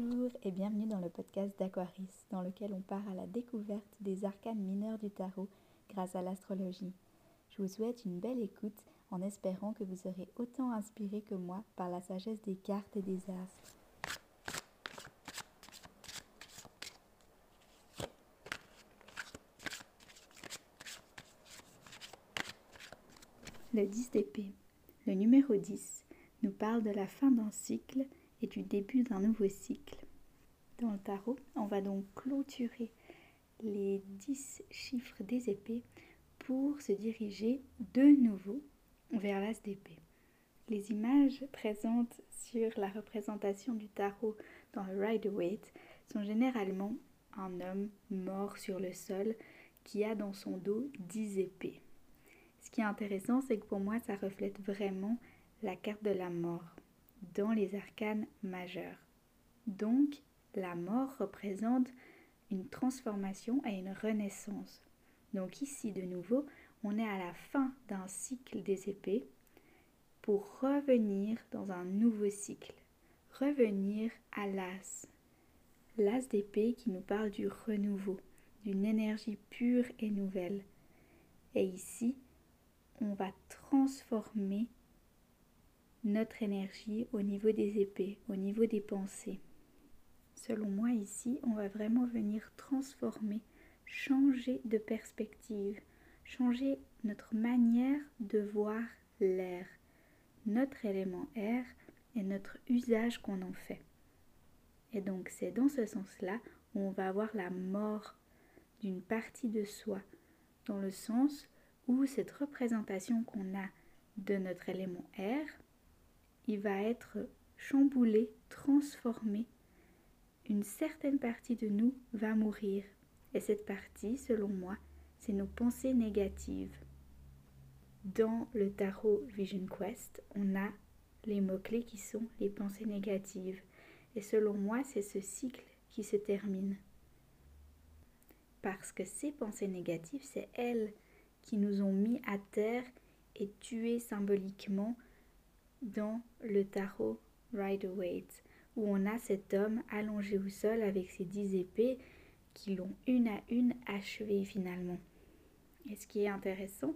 Bonjour et bienvenue dans le podcast d'Aquaris, dans lequel on part à la découverte des arcanes mineurs du tarot grâce à l'astrologie. Je vous souhaite une belle écoute en espérant que vous serez autant inspiré que moi par la sagesse des cartes et des astres. Le 10 d'épée, le numéro 10, nous parle de la fin d'un cycle et du début d'un nouveau cycle. Dans le tarot, on va donc clôturer les 10 chiffres des épées pour se diriger de nouveau vers l'as d'épée. Les images présentes sur la représentation du tarot dans le Rider-Waite sont généralement un homme mort sur le sol qui a dans son dos 10 épées. Ce qui est intéressant, c'est que pour moi, ça reflète vraiment la carte de la mort dans les arcanes majeurs. Donc, la mort représente une transformation et une renaissance. Donc ici, de nouveau, on est à la fin d'un cycle des épées pour revenir dans un nouveau cycle, revenir à l'as. L'as d'épée qui nous parle du renouveau, d'une énergie pure et nouvelle. Et ici, on va transformer notre énergie au niveau des épées, au niveau des pensées. Selon moi ici, on va vraiment venir transformer, changer de perspective, changer notre manière de voir l'air, notre élément air et notre usage qu'on en fait. Et donc c'est dans ce sens-là où on va avoir la mort d'une partie de soi, dans le sens où cette représentation qu'on a de notre élément air il va être chamboulé, transformé. Une certaine partie de nous va mourir. Et cette partie, selon moi, c'est nos pensées négatives. Dans le tarot Vision Quest, on a les mots-clés qui sont les pensées négatives. Et selon moi, c'est ce cycle qui se termine. Parce que ces pensées négatives, c'est elles qui nous ont mis à terre et tués symboliquement dans le tarot Rider-Waite, où on a cet homme allongé au sol avec ses dix épées qui l'ont une à une achevé finalement. Et ce qui est intéressant,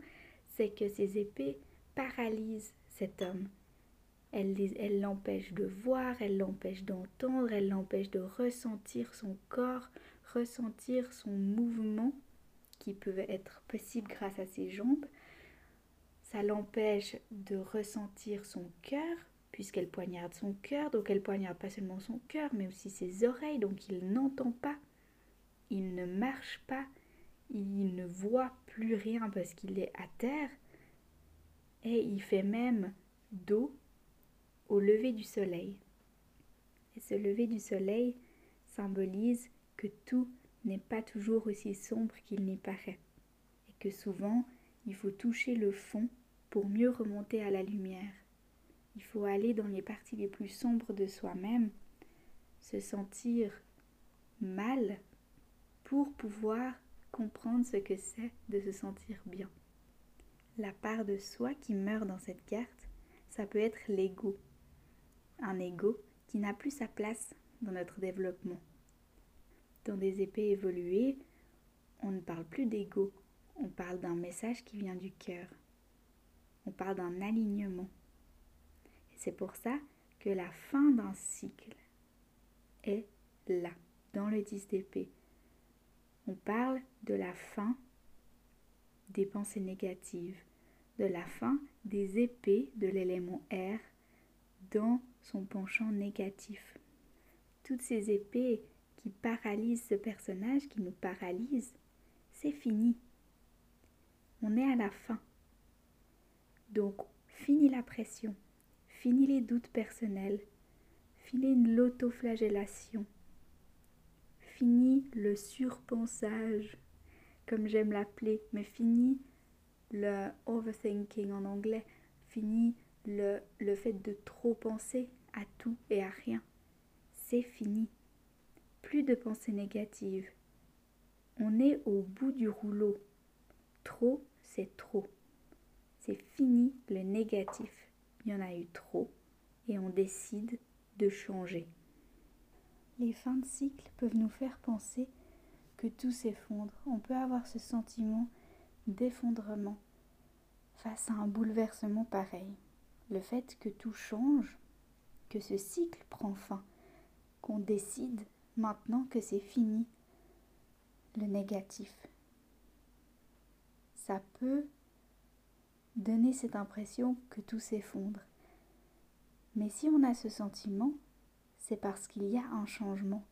c'est que ces épées paralysent cet homme. Elles l'empêchent de voir, elles l'empêchent d'entendre, elles l'empêchent de ressentir son corps, ressentir son mouvement qui peut être possible grâce à ses jambes, ça l'empêche de ressentir son cœur, puisqu'elle poignarde son cœur, donc elle poignarde pas seulement son cœur, mais aussi ses oreilles, donc il n'entend pas, il ne marche pas, il ne voit plus rien parce qu'il est à terre, et il fait même dos au lever du soleil. Et ce lever du soleil symbolise que tout n'est pas toujours aussi sombre qu'il n'y paraît, et que souvent il faut toucher le fond pour mieux remonter à la lumière. Il faut aller dans les parties les plus sombres de soi-même, se sentir mal pour pouvoir comprendre ce que c'est de se sentir bien. La part de soi qui meurt dans cette carte, ça peut être l'ego. Un ego qui n'a plus sa place dans notre développement. Dans des épées évoluées, on ne parle plus d'ego, on parle d'un message qui vient du cœur on parle d'un alignement. C'est pour ça que la fin d'un cycle est là, dans le 10 d'épée. On parle de la fin des pensées négatives, de la fin des épées de l'élément air dans son penchant négatif. Toutes ces épées qui paralysent ce personnage, qui nous paralysent, c'est fini. On est à la fin. Donc, fini la pression, fini les doutes personnels, fini l'autoflagellation, fini le surpensage, comme j'aime l'appeler, mais fini le overthinking en anglais, fini le, le fait de trop penser à tout et à rien. C'est fini. Plus de pensées négatives. On est au bout du rouleau. Trop, c'est trop. C'est fini le négatif. Il y en a eu trop et on décide de changer. Les fins de cycle peuvent nous faire penser que tout s'effondre. On peut avoir ce sentiment d'effondrement face à un bouleversement pareil. Le fait que tout change, que ce cycle prend fin, qu'on décide maintenant que c'est fini, le négatif. Ça peut donner cette impression que tout s'effondre. Mais si on a ce sentiment, c'est parce qu'il y a un changement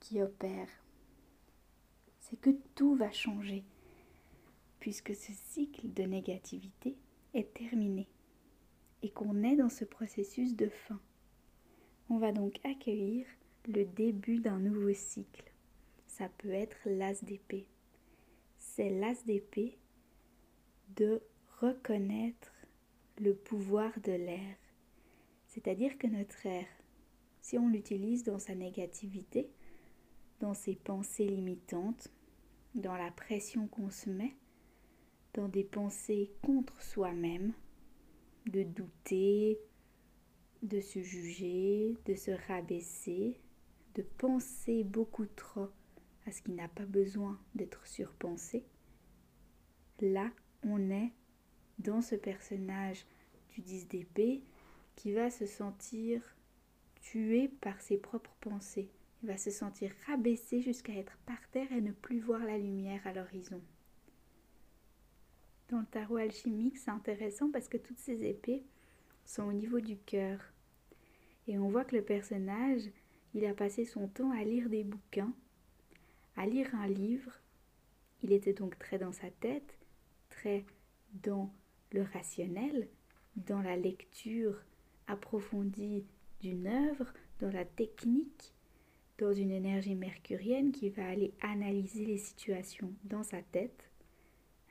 qui opère. C'est que tout va changer, puisque ce cycle de négativité est terminé et qu'on est dans ce processus de fin. On va donc accueillir le début d'un nouveau cycle. Ça peut être l'as d'épée. C'est l'as d'épée de reconnaître le pouvoir de l'air. C'est-à-dire que notre air, si on l'utilise dans sa négativité, dans ses pensées limitantes, dans la pression qu'on se met, dans des pensées contre soi-même, de douter, de se juger, de se rabaisser, de penser beaucoup trop à ce qui n'a pas besoin d'être surpensé, là on est dans ce personnage du 10 d'épée qui va se sentir tué par ses propres pensées. Il va se sentir rabaissé jusqu'à être par terre et ne plus voir la lumière à l'horizon. Dans le tarot alchimique, c'est intéressant parce que toutes ces épées sont au niveau du cœur. Et on voit que le personnage, il a passé son temps à lire des bouquins, à lire un livre. Il était donc très dans sa tête, très dans le rationnel, dans la lecture approfondie d'une œuvre, dans la technique, dans une énergie mercurienne qui va aller analyser les situations dans sa tête,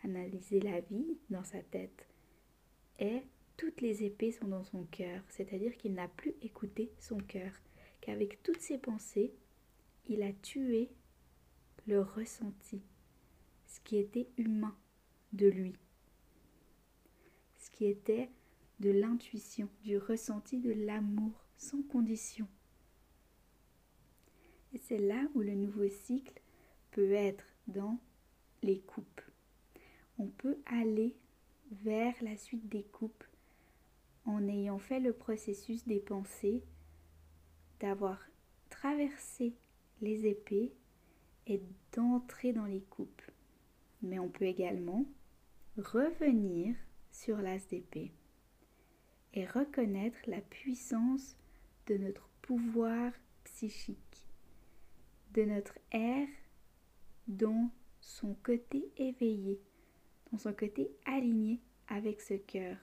analyser la vie dans sa tête. Et toutes les épées sont dans son cœur, c'est-à-dire qu'il n'a plus écouté son cœur, qu'avec toutes ses pensées, il a tué le ressenti, ce qui était humain de lui, était de l'intuition, du ressenti, de l'amour sans condition. Et c'est là où le nouveau cycle peut être dans les coupes. On peut aller vers la suite des coupes en ayant fait le processus des pensées, d'avoir traversé les épées et d'entrer dans les coupes. Mais on peut également revenir sur l'as d'épée et reconnaître la puissance de notre pouvoir psychique, de notre air dans son côté éveillé, dans son côté aligné avec ce cœur.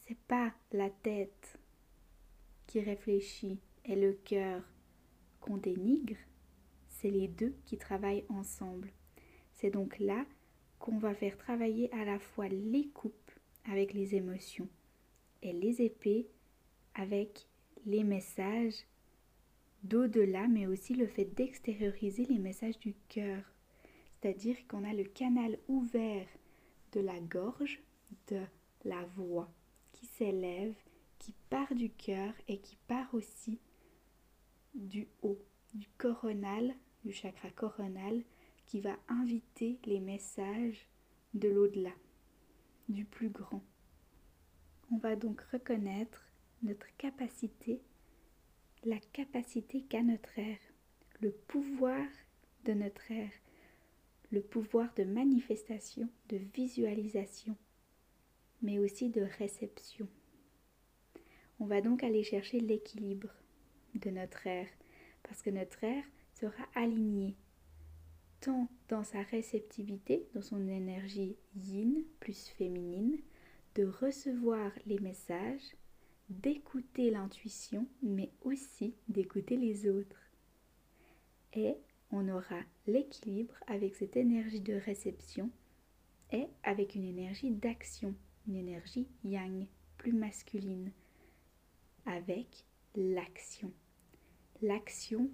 C'est pas la tête qui réfléchit et le cœur qu'on dénigre, c'est les deux qui travaillent ensemble. C'est donc là qu'on va faire travailler à la fois les coupes avec les émotions et les épées avec les messages d'au-delà, mais aussi le fait d'extérioriser les messages du cœur. C'est-à-dire qu'on a le canal ouvert de la gorge, de la voix qui s'élève, qui part du cœur et qui part aussi du haut, du coronal, du chakra coronal, qui va inviter les messages de l'au-delà, du plus grand. On va donc reconnaître notre capacité, la capacité qu'a notre air, le pouvoir de notre air, le pouvoir de manifestation, de visualisation, mais aussi de réception. On va donc aller chercher l'équilibre de notre air, parce que notre air sera aligné tant dans sa réceptivité, dans son énergie yin plus féminine, de recevoir les messages, d'écouter l'intuition, mais aussi d'écouter les autres. Et on aura l'équilibre avec cette énergie de réception et avec une énergie d'action, une énergie yang, plus masculine, avec l'action. L'action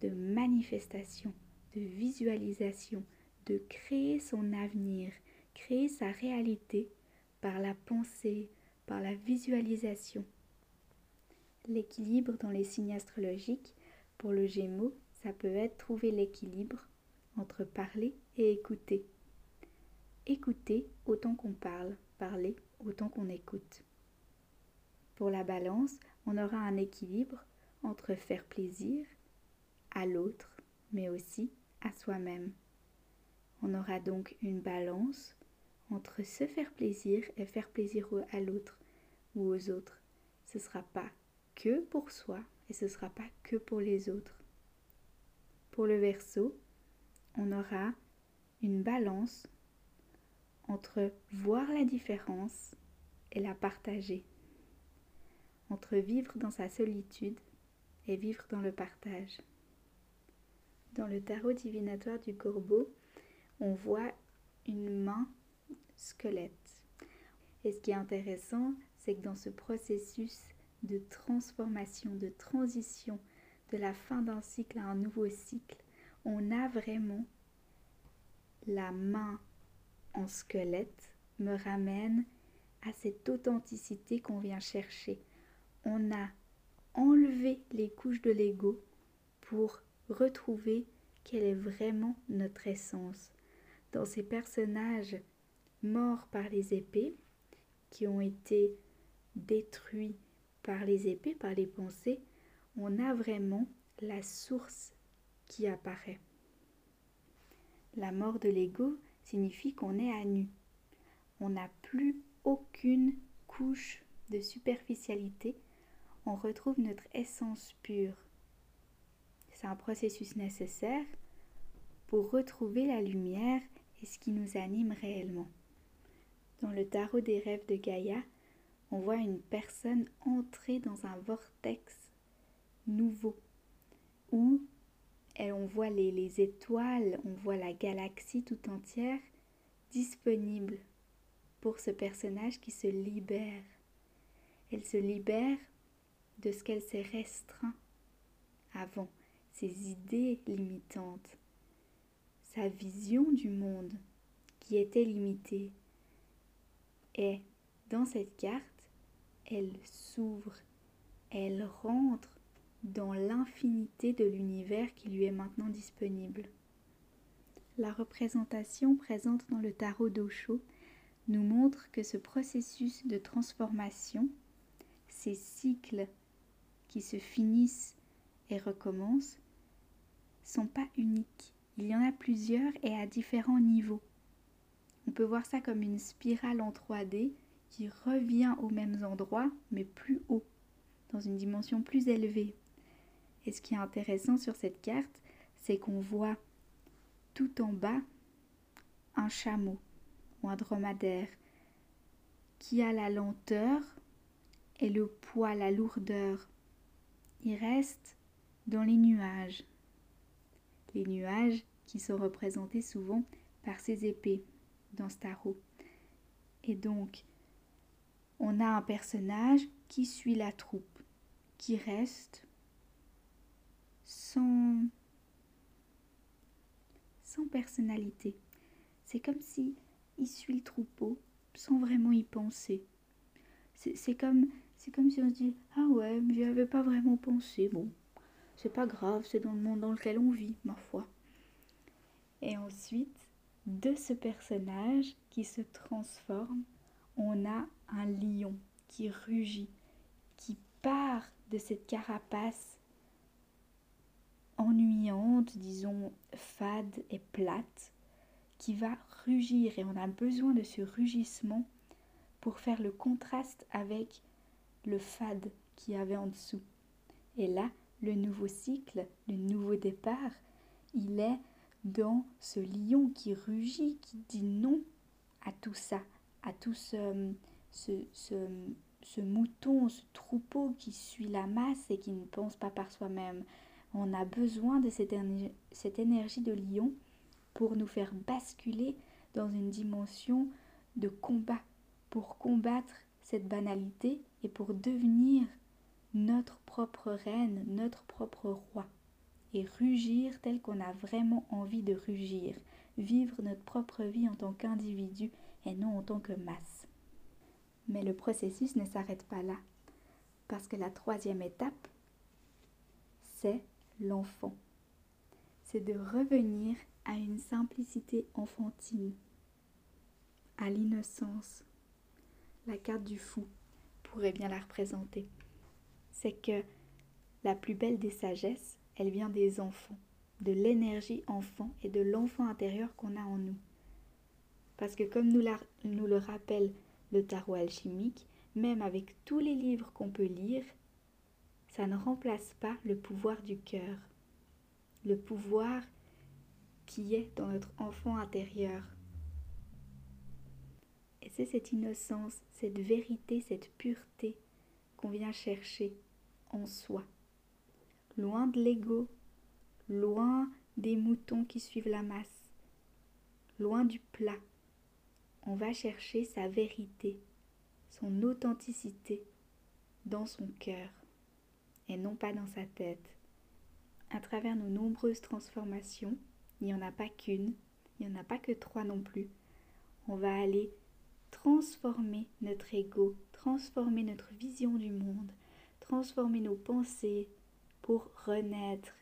de manifestation, de visualisation, de créer son avenir, créer sa réalité par la pensée, par la visualisation. L'équilibre dans les signes astrologiques Pour le Gémeaux, ça peut être trouver l'équilibre entre parler et écouter. Écouter autant qu'on parle, parler autant qu'on écoute. Pour la balance, on aura un équilibre entre faire plaisir à l'autre, mais aussi à soi-même. On aura donc une balance entre se faire plaisir et faire plaisir à l'autre ou aux autres. Ce ne sera pas que pour soi et ce ne sera pas que pour les autres. Pour le verso, on aura une balance entre voir la différence et la partager, entre vivre dans sa solitude et vivre dans le partage. Dans le tarot divinatoire du corbeau, on voit une main squelette. Et ce qui est intéressant, c'est que dans ce processus de transformation, de transition de la fin d'un cycle à un nouveau cycle, on a vraiment la main en squelette me ramène à cette authenticité qu'on vient chercher. On a enlevé les couches de l'ego pour retrouver quelle est vraiment notre essence. Dans ces personnages morts par les épées, qui ont été détruits par les épées, par les pensées, on a vraiment la source qui apparaît. La mort de l'ego signifie qu'on est à nu. On n'a plus aucune couche de superficialité. On retrouve notre essence pure. C'est un processus nécessaire pour retrouver la lumière et ce qui nous anime réellement. Dans le tarot des rêves de Gaïa, on voit une personne entrer dans un vortex nouveau où on voit les, les, étoiles, on voit la galaxie tout entière disponible pour ce personnage qui se libère. Elle se libère de ce qu'elle s'est restreint avant, ses idées limitantes, sa vision du monde qui était limitée. Et dans cette carte, elle s'ouvre, elle rentre dans l'infinité de l'univers qui lui est maintenant disponible. La représentation présente dans le tarot d'Osho nous montre que ce processus de transformation, ces cycles qui se finissent et recommencent, sont pas uniques. Il y en a plusieurs et à différents niveaux. On peut voir ça comme une spirale en 3D qui revient aux mêmes endroits mais plus haut, dans une dimension plus élevée. Et ce qui est intéressant sur cette carte, c'est qu'on voit tout en bas un chameau ou un dromadaire qui a la lenteur et le poids, la lourdeur. Il reste dans les nuages. Les nuages qui sont représentés souvent par ces épées dans tarot. Et donc, on a un personnage qui suit la troupe, qui reste sans, sans personnalité. C'est comme si il suit le troupeau sans vraiment y penser. C'est comme, comme si on se dit Ah ouais, j'y avais pas vraiment pensé. Bon, c'est pas grave, c'est dans le monde dans lequel on vit, ma foi. Et ensuite, de ce personnage qui se transforme, on a un lion qui rugit, qui part de cette carapace ennuyante, disons fade et plate, qui va rugir et on a besoin de ce rugissement pour faire le contraste avec le fade qui y avait en dessous. Et là, le nouveau cycle, le nouveau départ, il est dans ce lion qui rugit, qui dit non à tout ça, à tout ce, ce, ce, mouton, ce troupeau qui suit la masse et qui ne pense pas par soi-même. On a besoin de cette, cette énergie de lion pour nous faire basculer dans une dimension de combat, pour combattre cette banalité et pour devenir notre propre reine, notre propre roi, et rugir tel qu'on a vraiment envie de rugir, vivre notre propre vie en tant qu'individu et non en tant que masse. Mais le processus ne s'arrête pas là, parce que la troisième étape, c'est l'enfant. C'est de revenir à une simplicité enfantine, à l'innocence. La carte du fou pourrait bien la représenter. C'est que la plus belle des sagesses, elle vient des enfants, de l'énergie enfant et de l'enfant intérieur qu'on a en nous. Parce que comme nous, le rappelle le tarot alchimique, même avec tous les livres qu'on peut lire, ça ne remplace pas le pouvoir du cœur, le pouvoir qui est dans notre enfant intérieur. Et c'est cette innocence, cette vérité, cette pureté qu'on vient chercher en soi, loin de l'ego, loin des moutons qui suivent la masse, loin du plat. On va chercher sa vérité, son authenticité dans son cœur et non pas dans sa tête. À travers nos nombreuses transformations, il n'y en a pas qu'une, il n'y en a pas que trois non plus. On va aller transformer notre ego, transformer notre vision du monde, transformer nos pensées pour renaître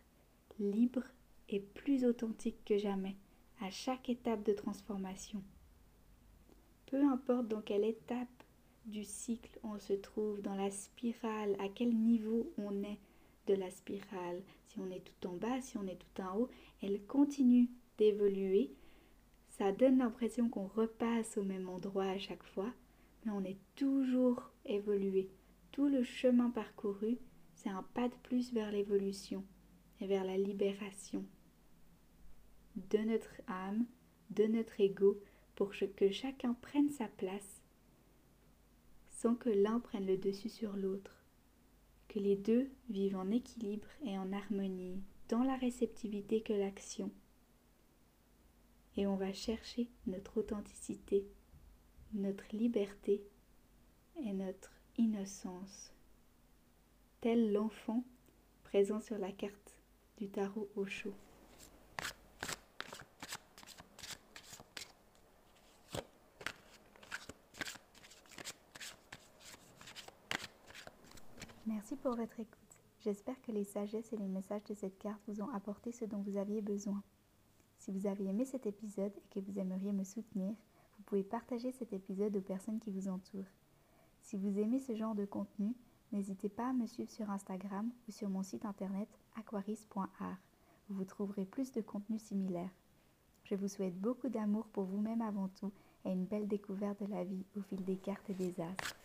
libre et plus authentique que jamais à chaque étape de transformation. Peu importe dans quelle étape du cycle on se trouve, dans la spirale, à quel niveau on est de la spirale, si on est tout en bas, si on est tout en haut, elle continue d'évoluer. Ça donne l'impression qu'on repasse au même endroit à chaque fois, mais on est toujours évolué. Tout le chemin parcouru, c'est un pas de plus vers l'évolution et vers la libération de notre âme, de notre ego, pour que chacun prenne sa place sans que l'un prenne le dessus sur l'autre, que les deux vivent en équilibre et en harmonie, dans la réceptivité que l'action. Et on va chercher notre authenticité, notre liberté et notre innocence, tel l'enfant présent sur la carte du tarot au chaud. Merci pour votre écoute. J'espère que les sagesses et les messages de cette carte vous ont apporté ce dont vous aviez besoin. Si vous avez aimé cet épisode et que vous aimeriez me soutenir, vous pouvez partager cet épisode aux personnes qui vous entourent. Si vous aimez ce genre de contenu, n'hésitez pas à me suivre sur Instagram ou sur mon site internet aquaris.art où vous trouverez plus de contenu similaire. Je vous souhaite beaucoup d'amour pour vous-même avant tout et une belle découverte de la vie au fil des cartes et des astres.